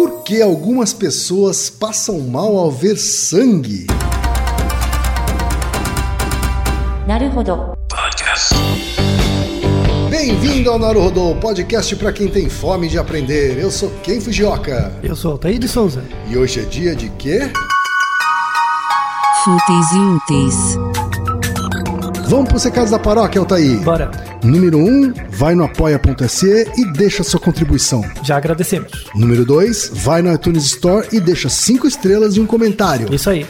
Por que algumas pessoas passam mal ao ver sangue? Bem-vindo ao Naruhodo podcast para quem tem fome de aprender. Eu sou Ken Fujioka. Eu sou Altair de Souza. E hoje é dia de quê? Fúteis e úteis. Vamos para os recados da paróquia, Altair. Bora. Número 1, um, vai no apoia.se e deixa sua contribuição. Já agradecemos. Número 2, vai no iTunes Store e deixa 5 estrelas e um comentário. Isso aí.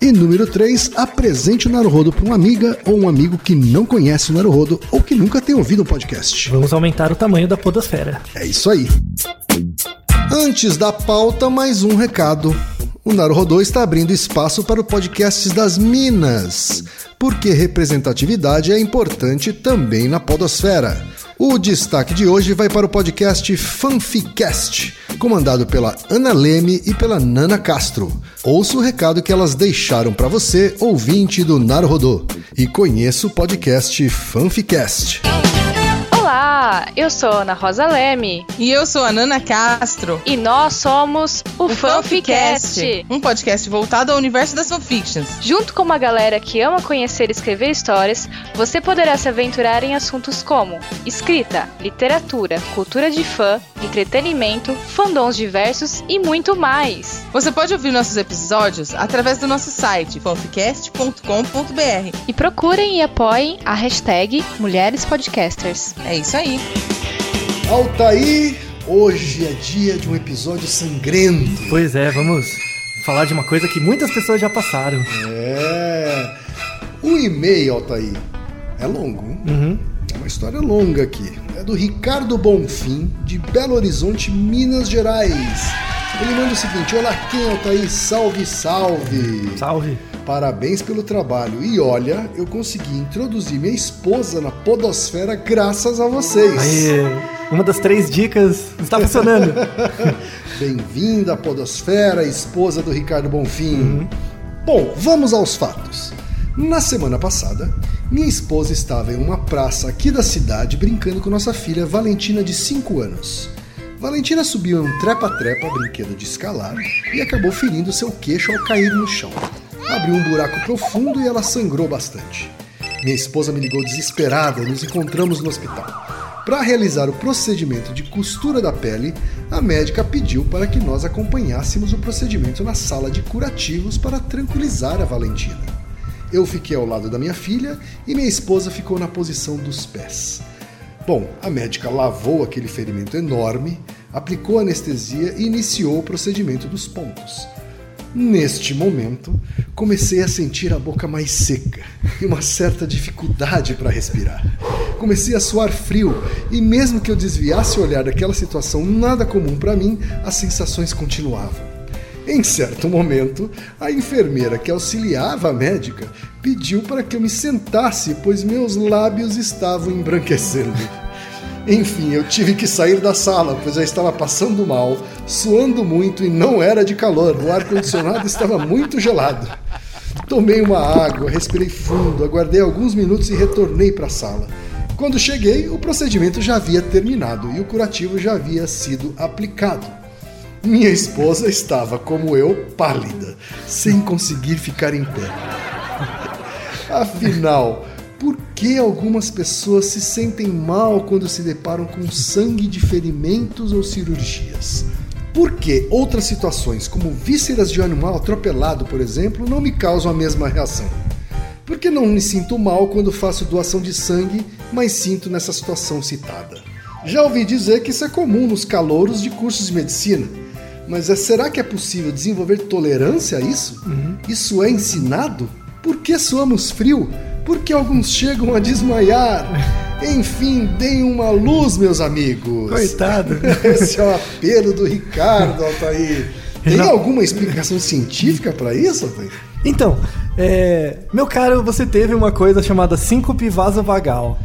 E número 3, apresente o Naruhodo para uma amiga ou um amigo que não conhece o Naruhodo ou que nunca tem ouvido o podcast. Vamos aumentar o tamanho da podosfera. É isso aí. Antes da pauta, mais um recado. O Naruhodô está abrindo espaço para o podcast das Minas, porque representatividade é importante também na podosfera. O destaque de hoje vai para o podcast Fanficast, comandado pela Ana Leme e pela Nana Castro. Ouça o recado que elas deixaram para você, ouvinte do Naruhodô, e conheça o podcast Fanficast. Olá, eu sou Ana Rosa Leme E eu sou a Nana Castro. e nós somos o, Fanficast. um podcast voltado ao universo das fanfictions. Junto com uma galera que ama conhecer e escrever histórias, você poderá se aventurar em assuntos como escrita, literatura, cultura de fã, entretenimento, fandoms diversos e muito mais. Você pode ouvir nossos episódios através do nosso site fanficast.com.br. E procurem e apoiem a hashtag Mulheres Podcasters. É isso aí. Altair, hoje é dia de um episódio sangrento. Pois é, vamos falar de uma coisa que muitas pessoas já passaram. É. O e-mail, Altair, é longo. hein? Uhum. É uma história longa aqui. É do Ricardo Bonfim, de Belo Horizonte, Minas Gerais. Ele manda o seguinte: Olá, quem Altair? Salve, salve! Salve. Parabéns pelo trabalho. E olha, eu consegui introduzir minha esposa na Podosfera graças a vocês. Aê, uma das três dicas está funcionando. Bem-vinda à Podosfera, esposa do Ricardo Bonfim. Bom, vamos aos fatos. Na semana passada, minha esposa estava em uma praça aqui da cidade brincando com nossa filha Valentina, de 5 anos. Valentina subiu em um trepa-trepa, brinquedo de escalar, e acabou ferindo seu queixo ao cair no chão. Abriu um buraco profundo e ela sangrou bastante. Minha esposa me ligou desesperada e nos encontramos no hospital. Para realizar o procedimento de costura da pele, a médica pediu para que nós acompanhássemos o procedimento na sala de curativos para tranquilizar a Valentina. Eu fiquei ao lado da minha filha e minha esposa ficou na posição dos pés. Bom, a médica lavou aquele ferimento enorme, aplicou anestesia e iniciou o procedimento dos pontos. Neste momento, comecei a sentir a boca mais seca e uma certa dificuldade para respirar. Comecei a suar frio e, mesmo que eu desviasse o olhar daquela situação nada comum para mim, as sensações continuavam. Em certo momento, a enfermeira que auxiliava a médica pediu para que eu me sentasse, pois meus lábios estavam embranquecendo. Enfim, eu tive que sair da sala, pois eu estava passando mal, suando muito e não era de calor. O ar-condicionado estava muito gelado. Tomei uma água, respirei fundo, aguardei alguns minutos e retornei para a sala. Quando cheguei, o procedimento já havia terminado e o curativo já havia sido aplicado. Minha esposa estava, como eu, pálida, sem conseguir ficar em pé. Afinal, que algumas pessoas se sentem mal quando se deparam com sangue de ferimentos ou cirurgias? Por que outras situações, como vísceras de um animal atropelado, por exemplo, não me causam a mesma reação? Por que não me sinto mal quando faço doação de sangue, mas sinto nessa situação citada? Já ouvi dizer que isso é comum nos calouros de cursos de medicina, mas é- será que é possível desenvolver tolerância a isso? Isso é ensinado? Por que suamos frio? Por que alguns chegam a desmaiar? Enfim, deem uma luz, meus amigos. Coitado. Esse é o apelo do Ricardo, Altair. Tem Não. alguma explicação científica para isso, Altair? Então, é, meu caro, você teve uma coisa chamada síncope vasovagal.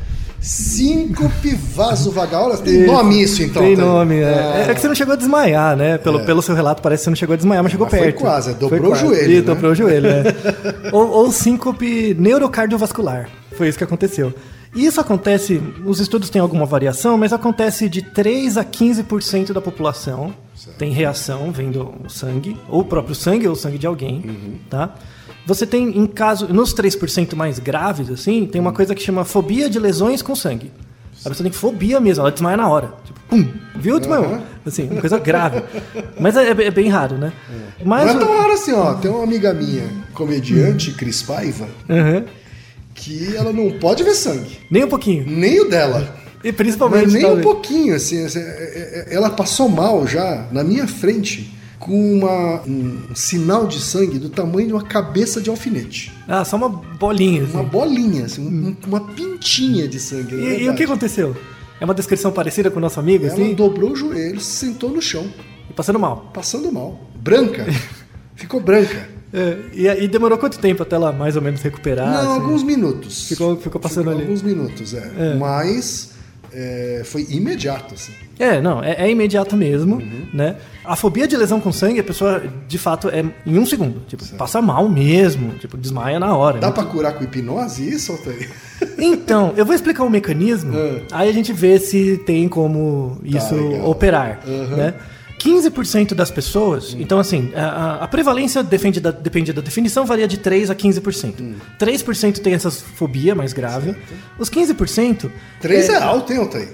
Síncope vasovagal. Tem nome isso, então. Tem nome, é. Ah. É que você não chegou a desmaiar, né? Pelo, pelo seu relato, parece que você não chegou a desmaiar, mas chegou Mas foi perto. quase, dobrou Foi o quase. joelho, Ih, né? dobrou o joelho, é. ou, ou síncope neurocardiovascular. Foi isso que aconteceu. E isso acontece, os estudos têm alguma variação, mas acontece de 3 a 15% da população tem reação vendo o sangue, ou o próprio sangue ou o sangue de alguém, tá? Você tem em caso, nos 3% mais graves assim, tem uma coisa que chama fobia de lesões com sangue. A pessoa tem fobia mesmo, ela desmaia na hora. Tipo, pum, viu? Desmaiou. Assim, uma coisa grave. Mas é, é bem raro, né? Mas Não é tão raro assim, ó. Tem uma amiga minha, comediante, Cris Paiva, Aham. que ela não pode ver sangue. Nem um pouquinho. Nem o dela. E principalmente. Mas nem um talvez. pouquinho, assim. assim, é- é- Ela passou mal já na minha frente com uma, um sinal de sangue do tamanho de uma cabeça de alfinete. Ah, só uma bolinha. Assim. Uma bolinha, assim, um- uma pintinha de sangue. na E, e o que aconteceu? É uma descrição parecida com o nosso amigo, Ela assim? dobrou o joelho, se sentou no chão, E passando mal. passando mal. Branca. Ficou branca. É, e, e demorou quanto tempo até ela mais ou menos recuperar? Não, assim? alguns minutos. Ficou- ficou passando ali. Alguns minutos, é. Mas é, foi imediato, assim. É, não, é, é imediato mesmo, Uhum. né? A fobia de lesão com sangue, a pessoa, de fato, é em um segundo. Tipo, passa mal mesmo, tipo, desmaia na hora. Dá né? pra curar com hipnose isso, Altair? Então, eu vou explicar o mecanismo, É. aí a gente vê se tem como isso legal. operar, Uhum. né? 15% das pessoas, então assim, a, a- prevalência depende da, depende da definição, varia de 3 a 15%. Hum. 3% tem essa fobia mais grave. Os 15%... Três é, alto, hein, Altair?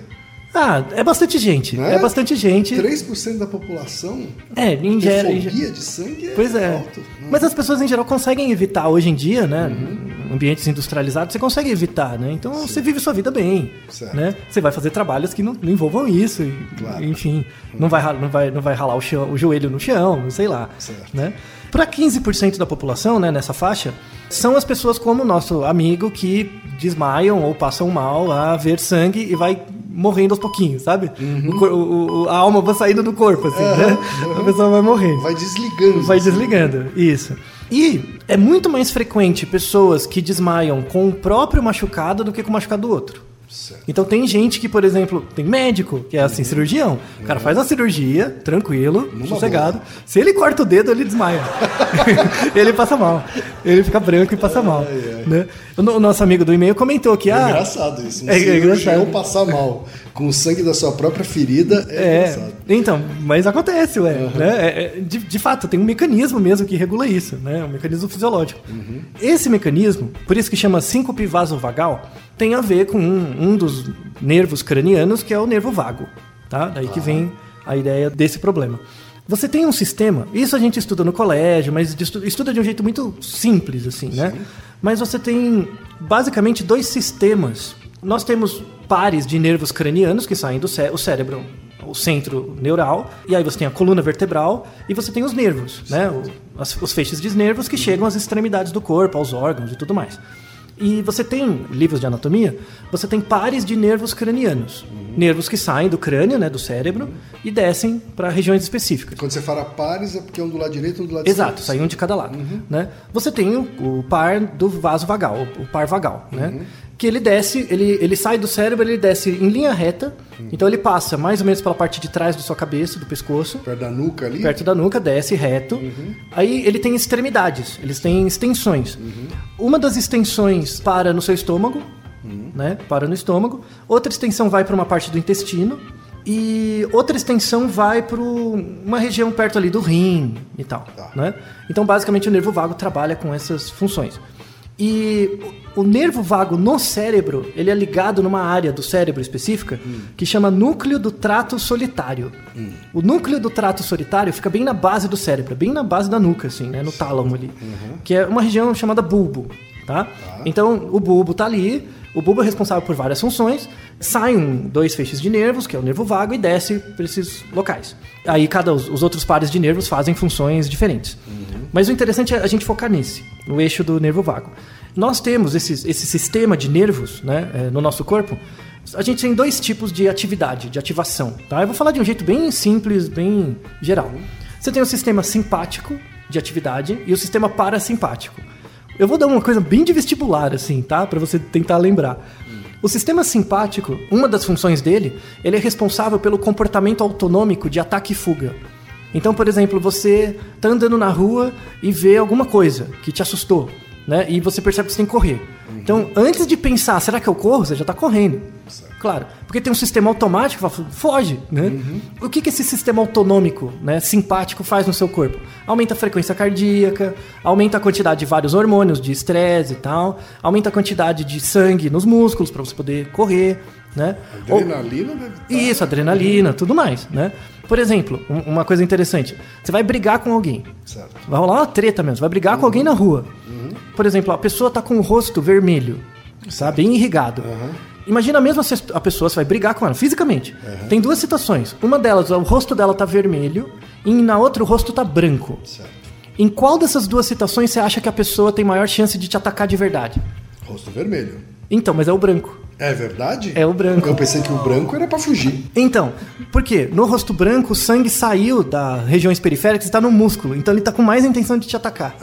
Ah, é bastante gente. Né? É bastante gente. 3% da população É, em geral. em ge- fobia de sangue é Pois é. alto. Mas as pessoas em geral conseguem evitar hoje em dia, né? Uhum. Ambientes industrializados, você consegue evitar, né? Então você vive sua vida bem. Certo. Né? Você vai fazer trabalhos que não, não envolvam isso. Claro. Enfim, não vai, não, vai, não vai ralar o, chão- o joelho no chão, sei lá. Certo. Né? Para 15% da população, né, nessa faixa, são as pessoas como o nosso amigo que desmaiam ou passam mal a ver sangue e vai morrendo aos pouquinhos, sabe? Uhum. O o- a alma vai saindo do corpo, assim, né? A pessoa vai morrendo. Vai desligando. Vai desligando, isso. E é muito mais frequente pessoas que desmaiam com o próprio machucado do que com o machucado do outro. Certo. Então tem gente que, por exemplo, tem médico, que é assim, cirurgião. O cara faz a cirurgia, tranquilo, sossegado. Se ele corta o dedo, ele desmaia. ele passa mal. Ele fica branco e passa mal. Né? O, no- o nosso amigo do e-mail comentou que, É ah, engraçado isso. Um É- é engraçado. passar mal com o sangue da sua própria ferida é, É, engraçado. então, mas acontece, ué. Né? É, é, de, de fato, tem um mecanismo mesmo que regula isso, né? Um mecanismo fisiológico. Esse mecanismo, por isso que chama síncope vasovagal, tem a ver com um, um dos nervos cranianos, que é o nervo vago. Tá? Daí que vem a ideia desse problema. Você tem um sistema, isso a gente estuda no colégio, mas estu- estuda de um jeito muito simples, assim, né? Mas você tem basicamente dois sistemas. Nós temos pares de nervos cranianos que saem do cé o cérebro, o centro neural, e aí você tem a coluna vertebral e você tem os nervos, né? O- as- os feixes de nervos que chegam às extremidades do corpo, aos órgãos e tudo mais. E você tem, livros de anatomia, você tem pares de nervos cranianos. Nervos que saem do crânio, né, do cérebro, e descem para regiões específicas. Quando você fala pares, é porque um do lado direito e um do lado Exato, esquerdo. sai um de cada lado. Né? Você tem o, o par do vaso vagal, o, o par vagal, né? Que ele desce, ele, ele sai do cérebro, ele desce em linha reta. Então ele passa mais ou menos pela parte de trás da sua cabeça, do pescoço, Perto da nuca ali. perto da nuca, desce reto. Aí ele tem extremidades, eles têm extensões. Uma das extensões para no seu estômago, né? Para no estômago. Outra extensão vai para uma parte do intestino. E outra extensão vai para uma região perto ali do rim e tal. Né? Então, basicamente, o nervo vago trabalha com essas funções. E o nervo vago no cérebro, ele é ligado numa área do cérebro específica que chama núcleo do trato solitário. O núcleo do trato solitário fica bem na base do cérebro, bem na base da nuca, assim, né, no tálamo ali, que é uma região chamada bulbo, tá? Então, o bulbo tá ali, o bulbo é responsável por várias funções, saem dois feixes de nervos, que é o nervo vago, e desce para esses locais. Aí cada os, os outros pares de nervos fazem funções diferentes. Mas o interessante é a gente focar nesse, no eixo do nervo vago. Nós temos esses- esse sistema de nervos né, eh, no nosso corpo. A gente tem dois tipos de atividade, de ativação. Tá? Eu vou falar de um jeito bem simples, bem geral. Você tem o sistema simpático de atividade e o sistema parasimpático. Eu vou dar uma coisa bem de vestibular, assim, tá? Para você tentar lembrar. O sistema simpático, uma das funções dele, ele é responsável pelo comportamento autonômico de ataque e fuga. Então, por exemplo, você tá andando na rua e vê alguma coisa que te assustou, né? E você percebe que você tem que correr. Então, antes de pensar, será que eu corro? Você já está correndo. Claro, porque tem um sistema automático foge, né? O que, que esse sistema autonômico, né, simpático faz no seu corpo? Aumenta a frequência cardíaca, aumenta a quantidade de vários hormônios de estresse e tal, aumenta a quantidade de sangue nos músculos para você poder correr, né? Ou- Adrenalina deve tá- isso, adrenalina, tudo mais, né? Por exemplo, um- uma coisa interessante. Você vai brigar com alguém. Certo. Vai rolar uma treta mesmo. Vai brigar com alguém na rua. Por exemplo, a pessoa tá com o rosto vermelho, tá? Bem irrigado. Imagina ses- a pessoa, você vai brigar com ela fisicamente. Tem duas situações. Uma delas, o rosto dela tá vermelho e na outra o rosto tá branco. Certo. Em qual dessas duas situações você acha que a pessoa tem maior chance de te atacar de verdade? Rosto vermelho. Então, mas é o branco. É verdade? É o branco. Eu pensei que o branco era pra fugir. Então, por quê? No rosto branco, o sangue saiu das regiões periféricas e está no músculo. Então ele está com mais intenção de te atacar.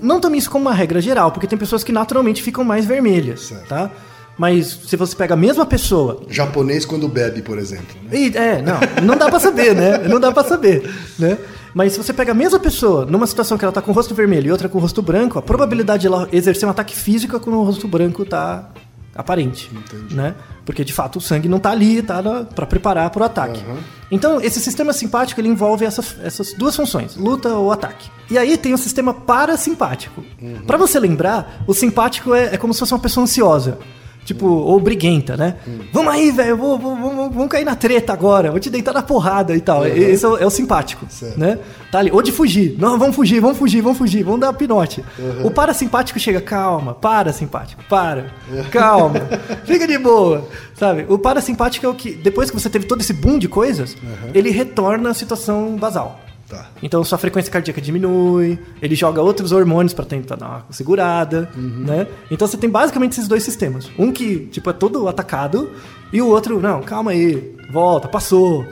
Não tome isso como uma regra geral, porque tem pessoas que naturalmente ficam mais vermelhas, Certo. tá? Mas se você pega a mesma pessoa... Japonês quando bebe, por exemplo. né? e- é, não, não dá pra saber, né? Não dá pra saber, né? Mas se você pega a mesma pessoa numa situação que ela tá com o rosto vermelho e outra com o rosto branco, a probabilidade de ela exercer um ataque físico é quando o rosto branco tá aparente, né? Porque de fato o sangue não tá ali, tá para preparar para o ataque. Então esse sistema simpático ele envolve essas, essas duas funções, luta ou ataque. E aí tem o sistema parasimpático. Pra você lembrar, o simpático é, é como se fosse uma pessoa ansiosa. Tipo, ou briguenta, né? Vamos aí, velho, vamos, cair na treta agora, vou te deitar na porrada e tal. Esse é o, é o simpático, Certo. né? Tá ali, ou de fugir. Não, vamos fugir, vamos fugir, vamos fugir, vamos dar pinote. O parasimpático chega, calma, para simpático, para, calma, fica de boa, sabe? O parasimpático é o que, depois que você teve todo esse boom de coisas, ele retorna à situação basal. Tá. Então sua frequência cardíaca diminui, ele joga outros hormônios para tentar dar uma segurada, né? Então você tem basicamente esses dois sistemas. Um que, tipo, é todo atacado e o outro, não, calma aí, volta, passou,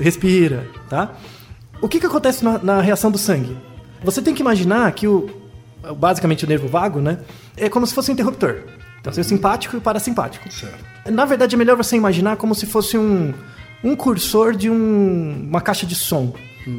respira, tá? O que que acontece na, na reação do sangue? Você tem que imaginar que o basicamente o nervo vago, né, é como se fosse um interruptor. Então tem o simpático e o parasimpático. Certo. Na verdade, é melhor você imaginar como se fosse um, um cursor de um- uma caixa de som.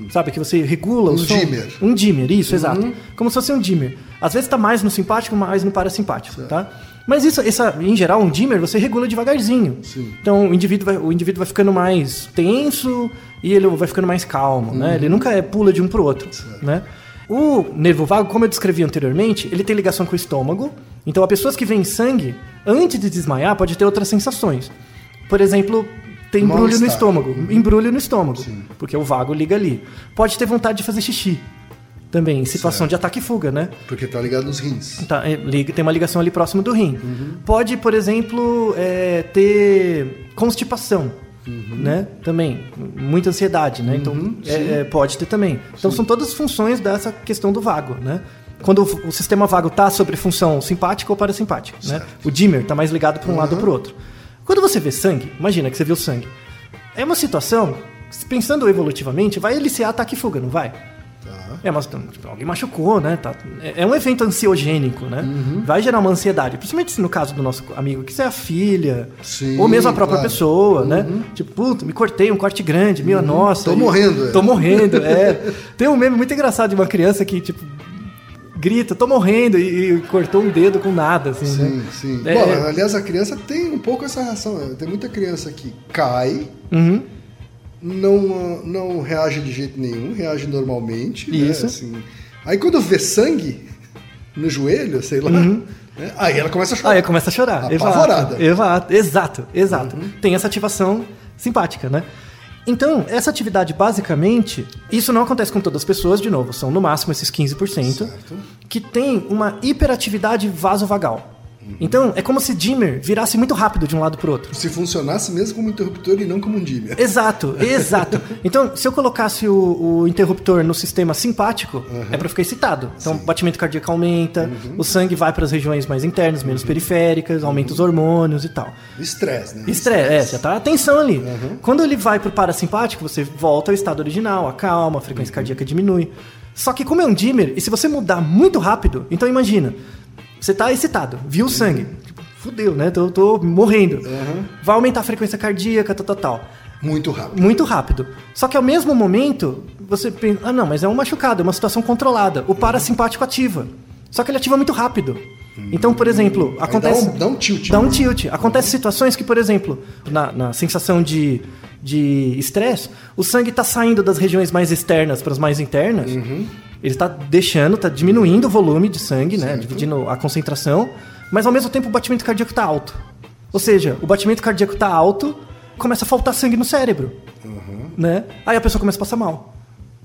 Sabe? Que você regula Um o som. dimmer. Um dimmer, isso, exato. Como se fosse um dimmer. Às vezes tá mais no simpático, mais no parasimpático, tá? Mas isso, essa, em geral, um dimmer você regula devagarzinho. Então o indivíduo, vai, o indivíduo vai ficando mais tenso e ele vai ficando mais calmo, né? Ele nunca é, pula de um pro outro, né? O nervo vago, como eu descrevi anteriormente, ele tem ligação com o estômago. Então, a pessoas que veem sangue, antes de desmaiar, pode ter outras sensações. Por exemplo, tem embrulho no estômago. Embrulho no estômago. Porque o vago liga ali. Pode ter vontade de fazer xixi. Também, em situação de ataque e fuga, né? Porque tá ligado nos rins. Tá, é, liga- tem uma ligação ali próximo do rim. Pode, por exemplo, é, ter constipação. Né? Também. Muita ansiedade, né? Então, é, é, pode ter também. Então, são todas funções dessa questão do vago, né? Quando o, sistema vago está sobre função simpática ou parasimpática, né? O dimmer está mais ligado para um lado ou para o outro. Quando você vê sangue, imagina que você viu sangue. É uma situação, pensando evolutivamente, vai eliciar ataque e fuga, não vai? Tá. É, mas tipo, alguém machucou, né? Tá- é é um evento ansiogênico, né? Uhum. Vai gerar uma ansiedade. Principalmente se no caso do nosso amigo, que é a filha, Sim, ou mesmo a própria claro. Uhum. pessoa, né? Tipo, puta, me cortei um corte grande, minha nossa. Tô e- morrendo, é. Tô morrendo, é. Tem um meme muito engraçado de uma criança que, tipo, grita, tô morrendo, e, e cortou um dedo com nada, assim, Sim, né? sim. É, Bom, aliás, a criança tem um pouco essa reação. né? Tem muita criança que cai, Uhum. não, não reage de jeito nenhum, reage normalmente. né? Isso. Assim. Aí quando vê sangue no joelho, sei lá, né? aí ela começa a chorar. Aí começa a chorar. Apavorada. Exato, exato, exato, exato. Tem essa ativação simpática, né? Então, essa atividade, basicamente, isso não acontece com todas as pessoas, de novo, são no máximo esses 15%, Certo. que tem uma hiperatividade vasovagal. Então, é como se dimmer virasse muito rápido de um lado pro outro. Se funcionasse mesmo como interruptor e não como um dimmer. Exato, exato. Então, se eu colocasse o, o interruptor no sistema simpático, é para ficar excitado. Então, o batimento cardíaco aumenta, o sangue vai para as regiões mais internas, menos periféricas, aumenta os hormônios e tal. Estresse, né? Estresse, é, já tá a tensão ali. Quando ele vai pro parasimpático, você volta ao estado original, acalma, a frequência cardíaca diminui. Só que como é um dimmer, e se você mudar muito rápido, então imagina, você tá excitado, viu o sangue, tipo, fudeu, né? Tô, tô morrendo. Vai aumentar a frequência cardíaca, tal, tal, tal. Muito rápido. Muito rápido. Só que ao mesmo momento, você pensa, ah não, mas é um machucado, é uma situação controlada. O parasimpático ativa. Só que ele ativa muito rápido. Então, por exemplo, acontece. Dá um, dá um tilt. Dá um né? tilt. Acontece situações que, por exemplo, na, na sensação de de estresse, o sangue está saindo das regiões mais externas para as mais internas. Uhum. Ele está deixando, está diminuindo o volume de sangue, né? Dividindo a concentração, mas ao mesmo tempo o batimento cardíaco está alto. Ou seja, o batimento cardíaco está alto, começa a faltar sangue no cérebro. Uhum. Né? Aí a pessoa começa a passar mal.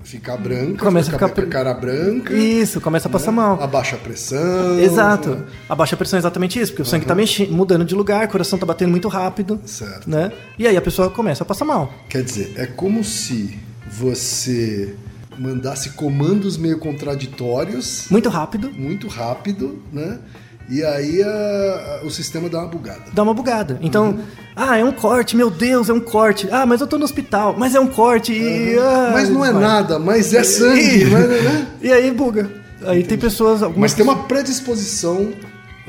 Ficar branca, Começa a ficar a cara branca. Isso, começa a passar mal. Abaixa a pressão. Exato. A baixa pressão é exatamente isso, porque o sangue está mudando de lugar, o coração está batendo muito rápido. Certo. Né? E aí a pessoa começa a passar mal. Quer dizer, é como se você mandasse comandos meio contraditórios, Muito rápido, muito rápido, né? E aí a- a- o sistema dá uma bugada. dá uma bugada. Então, ah, é um corte, meu Deus, é um corte. Ah, mas eu tô no hospital, mas é um corte e. ah, Mas não é nada, mas é sangue, mas, né? E aí buga. Aí tem pessoas. Algumas Mas tem uma predisposição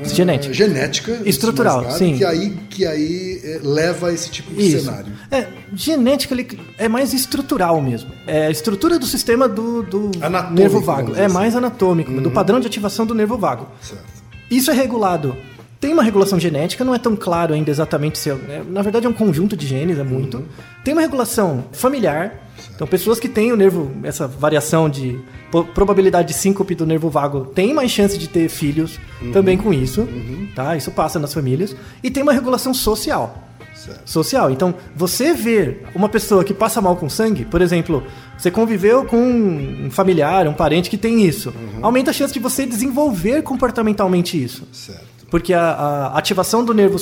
Genética. genética antes de Estrutural, nada, sim. que aí, que aí eh, leva a esse tipo de Isso. cenário. É, genética é mais estrutural mesmo. É a estrutura do sistema do, do Anatômico, nervo vago. É assim. mais anatômico, do padrão de ativação do nervo vago. Certo. Isso é regulado. Tem uma regulação genética, não é tão claro ainda exatamente se. é- é- na verdade, é um conjunto de genes, é muito. Tem uma regulação familiar. Então, pessoas que têm o nervo, essa variação de probabilidade de síncope do nervo vago, têm mais chance de ter filhos também com isso. Tá? Isso passa nas famílias. E tem uma regulação social social. Então, você ver uma pessoa que passa mal com sangue, por exemplo, você conviveu com um familiar, um parente que tem isso, aumenta a chance de você desenvolver comportamentalmente isso. Certo. Porque a, a ativação do nervo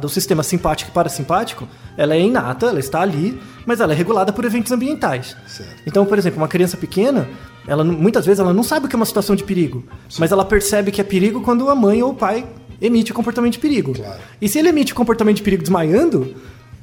do sistema simpático e parasimpático, ela é inata, ela está ali, mas ela é regulada por eventos ambientais. Certo. Então, por exemplo, uma criança pequena, ela muitas vezes ela não sabe o que é uma situação de perigo, mas ela percebe que é perigo quando a mãe ou o pai emite o comportamento de perigo. Claro. E se ele emite o comportamento de perigo desmaiando,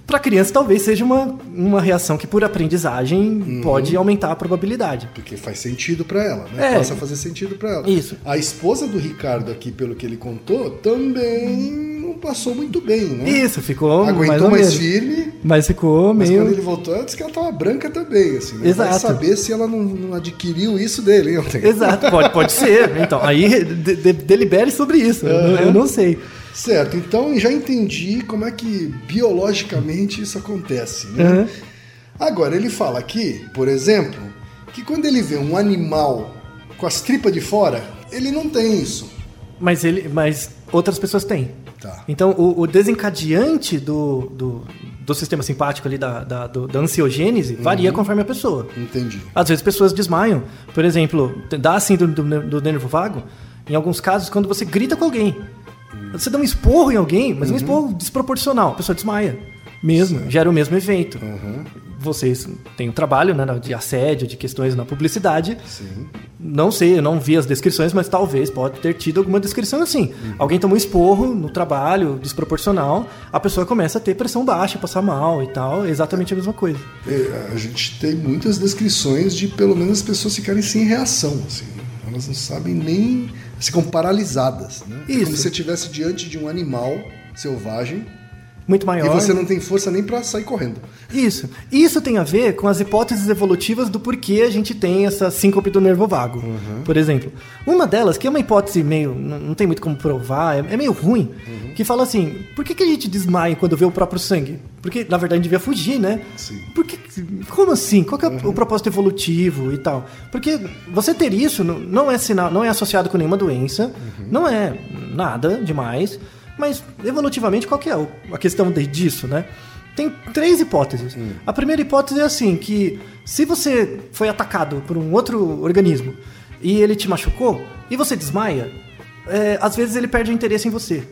para criança talvez seja uma, uma reação que por aprendizagem Uhum. pode aumentar a probabilidade. Porque faz sentido pra ela, né? É. Passa a fazer sentido pra ela. Isso. A esposa do Ricardo aqui, pelo que ele contou, também não passou muito bem, né? Isso, ficou mais Aguentou ou mais, menos. firme, Mas ficou mas meio... quando ele voltou, ela disse que ela tava branca também, assim. Né? Vai Exato. saber se ela não, não adquiriu isso dele, hein? ontem. Exato, pode, pode ser. Então, aí de- de- delibere sobre isso. Eu não- Eu não sei. Certo, então já entendi como é que biologicamente isso acontece. Né? Uhum. Agora, ele fala aqui, por exemplo, que quando ele vê um animal com as tripas de fora, ele não tem isso. Mas, ele, mas outras pessoas têm. Tá. Então, o, o desencadeante do, do, do sistema simpático ali, da, da, do- da ansiogênese, varia conforme a pessoa. Entendi. Às vezes pessoas desmaiam. Por exemplo, dá assim do, do, do nervo vago, em alguns casos, quando você grita com alguém. Você dá um esporro em alguém, mas um esporro desproporcional. A pessoa desmaia. Mesmo, gera o mesmo efeito. Vocês têm um trabalho né, de assédio, de questões na publicidade. Sim. Não sei, eu não vi as descrições, mas talvez pode ter tido alguma descrição assim. Alguém toma um esporro no trabalho, desproporcional, a pessoa começa a ter pressão baixa, passar mal e tal. É exatamente a mesma coisa. É, A gente tem muitas descrições de pelo menos as pessoas ficarem sem reação, assim. Elas não sabem nem. Ficam paralisadas, né? É como Isso. se você estivesse diante de um animal selvagem Muito maior. e você não tem força nem pra sair correndo. Isso. Isso tem a ver com as hipóteses evolutivas do porquê a gente tem essa síncope do nervo vago. Por exemplo, uma delas, que é uma hipótese meio. não tem muito como provar, é, é meio ruim, que fala assim: por que, que a gente desmaia quando vê o próprio sangue? Porque, na verdade, a gente devia fugir, né? Sim. Por que, como assim? Qual é o propósito evolutivo e tal? Porque você ter isso não- não é sinal, não é associado com nenhuma doença, não é nada demais, mas evolutivamente qual que é a questão de- disso, né? Tem três hipóteses. A primeira hipótese é assim, que se você foi atacado por um outro organismo e ele te machucou e você desmaia, é, às vezes ele perde o interesse em você.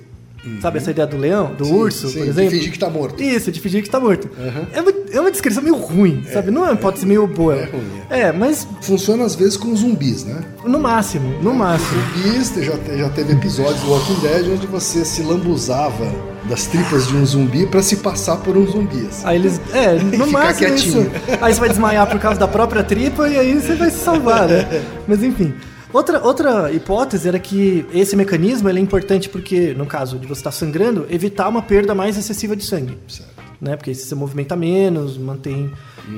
Sabe essa ideia do leão, do Sim, urso, sim, por de exemplo? fingir que tá morto. Isso, de fingir que está morto. É, uma, é uma descrição meio ruim, sabe? Não é uma hipótese meio boa. É ruim, É, mas Funciona às vezes com zumbis, né? no máximo, no máximo. Zumbis, já, já teve episódios do Walking Dead onde você se lambuzava das tripas de um zumbi pra se passar por um zumbi. assim. Aí eles. É, no máximo quietinho. isso. Aí você vai desmaiar por causa da própria tripa e aí você vai se salvar, né? Mas enfim. Outra, outra hipótese era que esse mecanismo é importante porque, no caso de você estar sangrando, evitar uma perda mais excessiva de sangue. Certo. né? Porque aí você movimenta menos, mantém.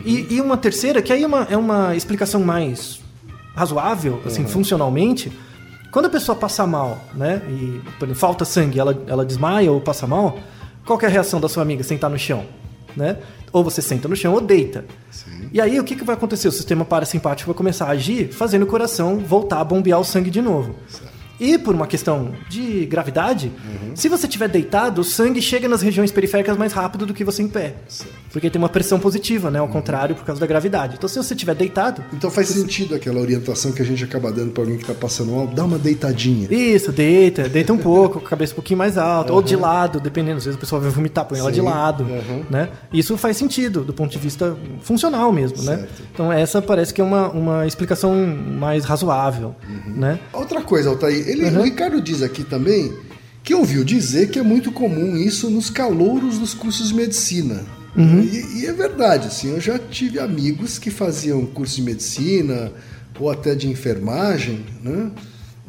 E, e uma terceira, que aí é uma, é uma explicação mais razoável, assim, funcionalmente. Quando a pessoa passa mal, né? E por exemplo, falta sangue, ela, ela desmaia ou passa mal, qual que é a reação da sua amiga? Sentar no chão, né? Ou você senta no chão ou deita. E aí o que, que vai acontecer? O sistema parasimpático vai começar a agir, fazendo o coração voltar a bombear o sangue de novo. E por uma questão de gravidade, se você estiver deitado, o sangue chega nas regiões periféricas mais rápido do que você em pé. Porque tem uma pressão positiva, né? Ao contrário, por causa da gravidade. Então, se você estiver deitado, Então faz sentido aquela orientação que a gente acaba dando pra alguém que tá passando mal, dá uma deitadinha. Isso, deita, deita um pouco, com a cabeça um pouquinho mais alta, ou de lado, dependendo. Às vezes o pessoal vai vomitar, põe ela de Sim, lado, uhum. né? Isso faz sentido do ponto de vista funcional mesmo, né? Certo. Então essa parece que é uma, uma explicação mais razoável, Uhum. né? Outra coisa, Altair, ele, o Ricardo diz aqui também que ouviu dizer que é muito comum isso nos calouros dos cursos de medicina. E, e é verdade, assim, eu já tive amigos que faziam curso de medicina ou até de enfermagem, né?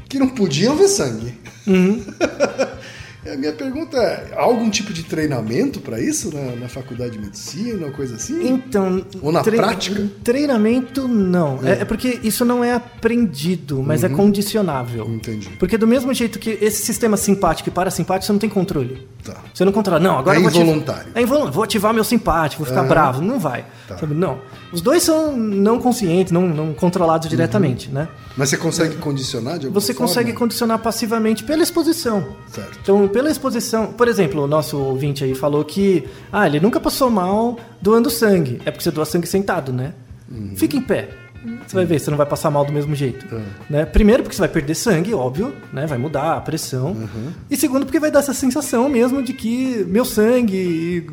Que não podiam ver sangue. E a minha pergunta é: há algum tipo de treinamento para isso na, na faculdade de medicina ou coisa assim? Então. Ou na prática? Treinamento, não. É. é porque isso não é aprendido, mas Uhum. é condicionável. Entendi. Porque do mesmo jeito que esse sistema simpático e parasimpático, você não tem controle. Tá. Você não controla. Não, agora É vou ativar- involuntário. É involuntário. Vou ativar meu simpático, vou ficar Aham. bravo. Não vai. Tá. Sabe? Não. Os dois são não conscientes, não, não controlados diretamente, né? Mas você consegue condicionar de alguma Você forma? consegue condicionar passivamente pela exposição. Certo. Então, pela exposição, por exemplo, o nosso ouvinte aí falou que ah, ele nunca passou mal doando sangue. É porque você doa sangue sentado, né? Uhum. Fica em pé. Você vai ver, você não vai passar mal do mesmo jeito. É. Né? Primeiro, porque você vai perder sangue, óbvio, né? Vai mudar a pressão. Uhum. E segundo, porque vai dar essa sensação mesmo de que meu sangue.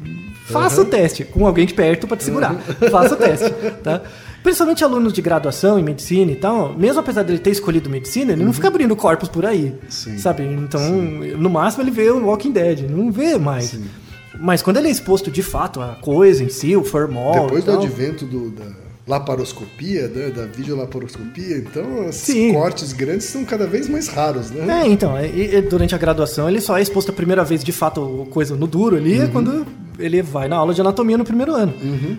Faça o teste com alguém de perto para te segurar. Faça o teste, tá? Principalmente alunos de graduação em medicina e tal, mesmo apesar dele ter escolhido medicina, ele não fica abrindo corpos por aí, Uhum. Sim. sabe? Então, no máximo ele vê o Walking Dead, não vê mais. Mas quando ele é exposto de fato à coisa em si, o formol, Depois do advento do- da laparoscopia, né, da videolaparoscopia, então esses Sim. cortes grandes são cada vez mais raros, né? É, então, e- e durante a graduação ele só é exposto a primeira vez de fato coisa no duro ali Uhum. é quando ele vai na aula de anatomia no primeiro ano.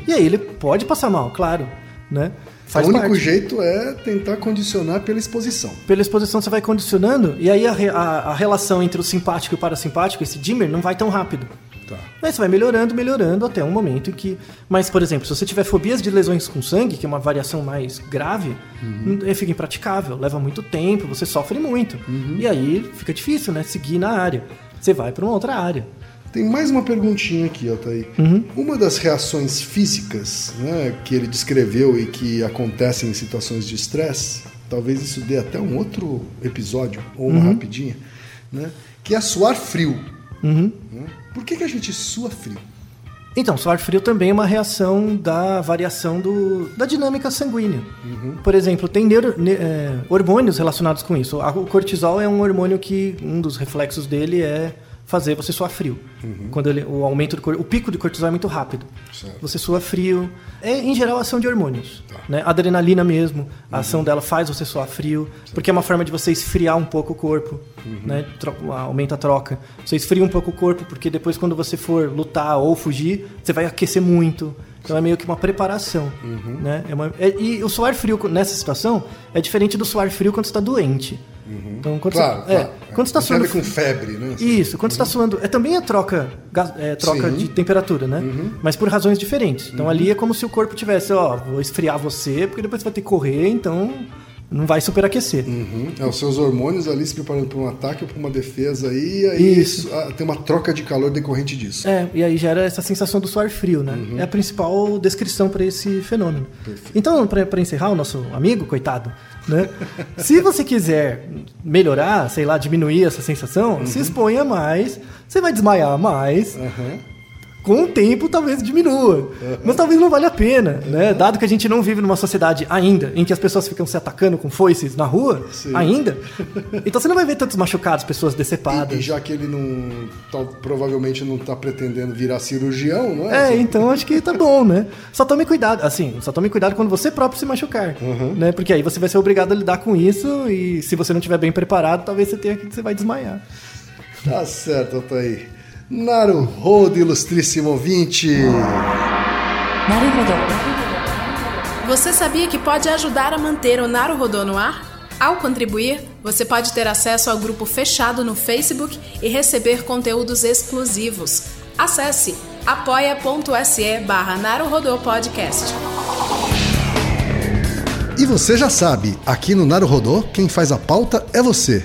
E aí ele pode passar mal, claro, né? Faz o único parte. jeito é tentar condicionar pela exposição. Pela exposição você vai condicionando e aí a, re- a- a relação entre o simpático e o parasimpático, esse dimmer, não vai tão rápido. Tá. Aí você vai melhorando, melhorando até um momento em que. Mas, por exemplo, se você tiver fobias de lesões com sangue, que é uma variação mais grave, Uhum. eh, fica impraticável, leva muito tempo, você sofre muito. Uhum. E aí fica difícil, né? Seguir na área. Você vai para uma outra área. Tem mais uma perguntinha aqui, Altair. Uhum. Uma das reações físicas né, que ele descreveu e que acontecem em situações de estresse, talvez isso dê até um outro episódio, ou Uhum. uma rapidinha, né, que é suar frio. Uhum. Por que, que a gente sua frio? Então, suor frio também é uma reação da variação do, da dinâmica sanguínea. Por exemplo, tem neuro- ne- é, hormônios relacionados com isso. O cortisol é um hormônio que um dos reflexos dele é fazer você suar frio. Quando ele, o aumento do o pico de cortisol é muito rápido. Certo. Você sua frio. É em geral ação de hormônios, né? Adrenalina mesmo, a ação dela faz você suar frio, porque é uma forma de você esfriar um pouco o corpo, né? Tro- aumenta a troca. Você esfria um pouco o corpo porque depois quando você for lutar ou fugir, você vai aquecer muito. Então é meio que uma preparação, né? É uma- é- e o suar frio nessa situação é diferente do suar frio quando você está doente. Então quando Claro, você, claro. é, quando você está suando com febre, né? isso, quando você está suando, é também a troca, é, troca Sim. de temperatura, né? Mas por razões diferentes. Então ali é como se o corpo tivesse, ó, vou esfriar você, porque depois você vai ter que correr, então não vai superaquecer. Uhum. É, os seus hormônios ali se preparando para um ataque ou para uma defesa aí, e aí Isso. isso, ah, tem uma troca de calor decorrente disso. É, e aí gera essa sensação do suor frio, né? É a principal descrição para esse fenômeno. Então, para encerrar, o nosso amigo, coitado, né? Se você quiser melhorar, sei lá, diminuir essa sensação, se exponha mais, você vai desmaiar mais. Aham. Com o tempo talvez diminua. Mas talvez não valha a pena, né? Dado que a gente não vive numa sociedade ainda em que as pessoas ficam se atacando com foices na rua, Sim. ainda. Então você não vai ver tantos machucados, pessoas E, decepadas. e já que ele não tal- provavelmente não está pretendendo virar cirurgião, não é? É, então acho que tá bom, né? Só tome cuidado, assim, só tome cuidado quando você próprio se machucar, né? Porque aí você vai ser obrigado a lidar com isso e se você não estiver bem preparado, talvez você tenha que você vai desmaiar. Tá certo, Altair. Naruhodo, ilustríssimo ouvinte! Naruhodo. Você sabia que pode ajudar a manter o Naruhodo no ar? Ao contribuir, você pode ter acesso ao grupo fechado no Facebook e receber conteúdos exclusivos. Acesse apoia.se barra Podcast. E você já sabe, aqui no Naruhodô, quem faz a pauta é você.